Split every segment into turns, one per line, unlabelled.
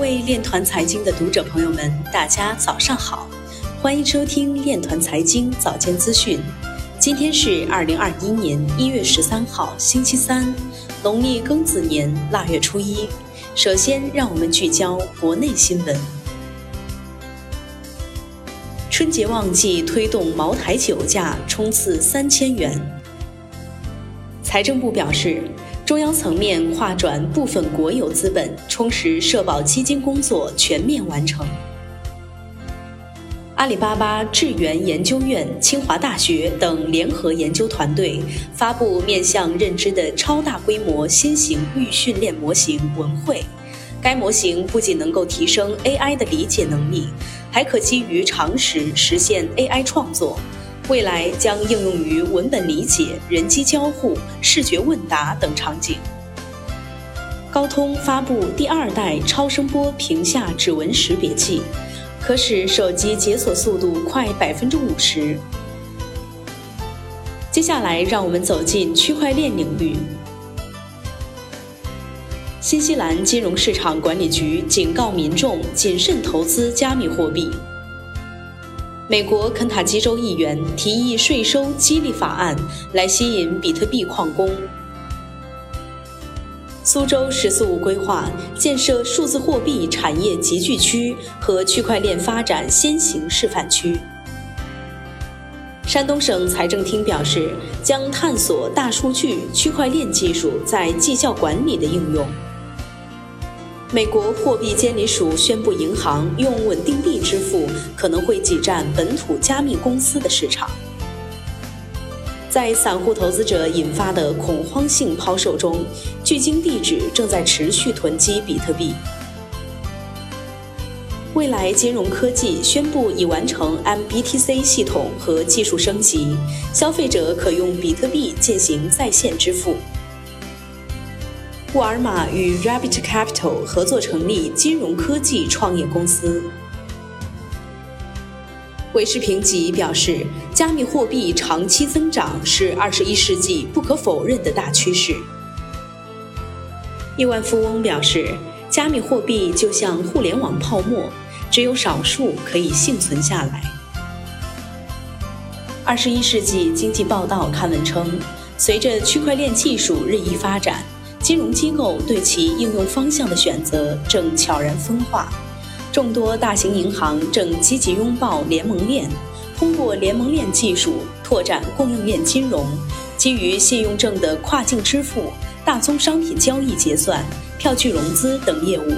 位链团财经的读者朋友们，大家早上好，欢迎收听链团财经早间资讯。今天是二零二一年一月十三号，星期三，农历庚子年腊月初一。首先，让我们聚焦国内新闻。春节旺季推动茅台酒价冲刺三千元。财政部表示。中央层面划转部分国有资本，充实社保基金工作全面完成。阿里巴巴智源研究院、清华大学等联合研究团队发布面向认知的超大规模新型预训练模型文汇。该模型不仅能够提升 AI 的理解能力，还可基于常识实现 AI 创作。未来将应用于文本理解、人机交互、视觉问答等场景。高通发布第二代超声波屏下指纹识别器，可使手机解锁速度快百分之五十。接下来，让我们走进区块链领域。新西兰金融市场管理局警告民众谨慎投资加密货币。美国肯塔基州议员提议税收激励法案来吸引比特币矿工。苏州“十四五”规划建设数字货币产业集聚区和区块链发展先行示范区。山东省财政厅表示，将探索大数据、区块链技术在绩效管理的应用。美国货币监理署宣布，银行用稳定币支付可能会挤占本土加密公司的市场。在散户投资者引发的恐慌性抛售中，距今地址正在持续囤积比特币。未来金融科技宣布已完成 MBTC 系统和技术升级，消费者可用比特币进行在线支付。沃尔玛与 Rabbit Capital 合作成立金融科技创业公司。韦世平吉表示，加密货币长期增长是二十一世纪不可否认的大趋势。亿万富翁表示，加密货币就像互联网泡沫，只有少数可以幸存下来。二十一世纪经济报道刊文称，随着区块链技术日益发展。金融机构对其应用方向的选择正悄然分化，众多大型银行正积极拥抱联盟链，通过联盟链技术拓展供应链金融，基于信用证的跨境支付、大宗商品交易结算、票据融资等业务。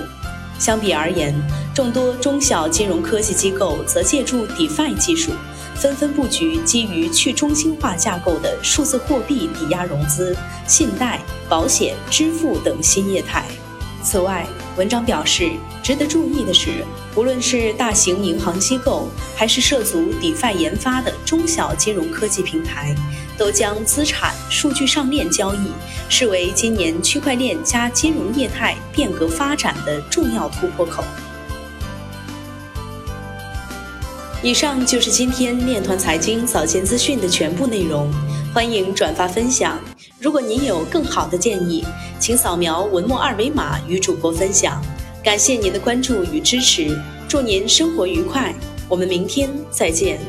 相比而言，众多中小金融科技机构则借助 DeFi 技术。纷纷布局基于去中心化架构的数字货币抵押融资、信贷、保险、支付等新业态。此外，文章表示，值得注意的是，无论是大型银行机构，还是涉足 DeFi 研发的中小金融科技平台，都将资产数据上链交易视为今年区块链加金融业态变革发展的重要突破口。以上就是今天链团财经早间资讯的全部内容，欢迎转发分享。如果您有更好的建议，请扫描文末二维码与主播分享。感谢您的关注与支持，祝您生活愉快，我们明天再见。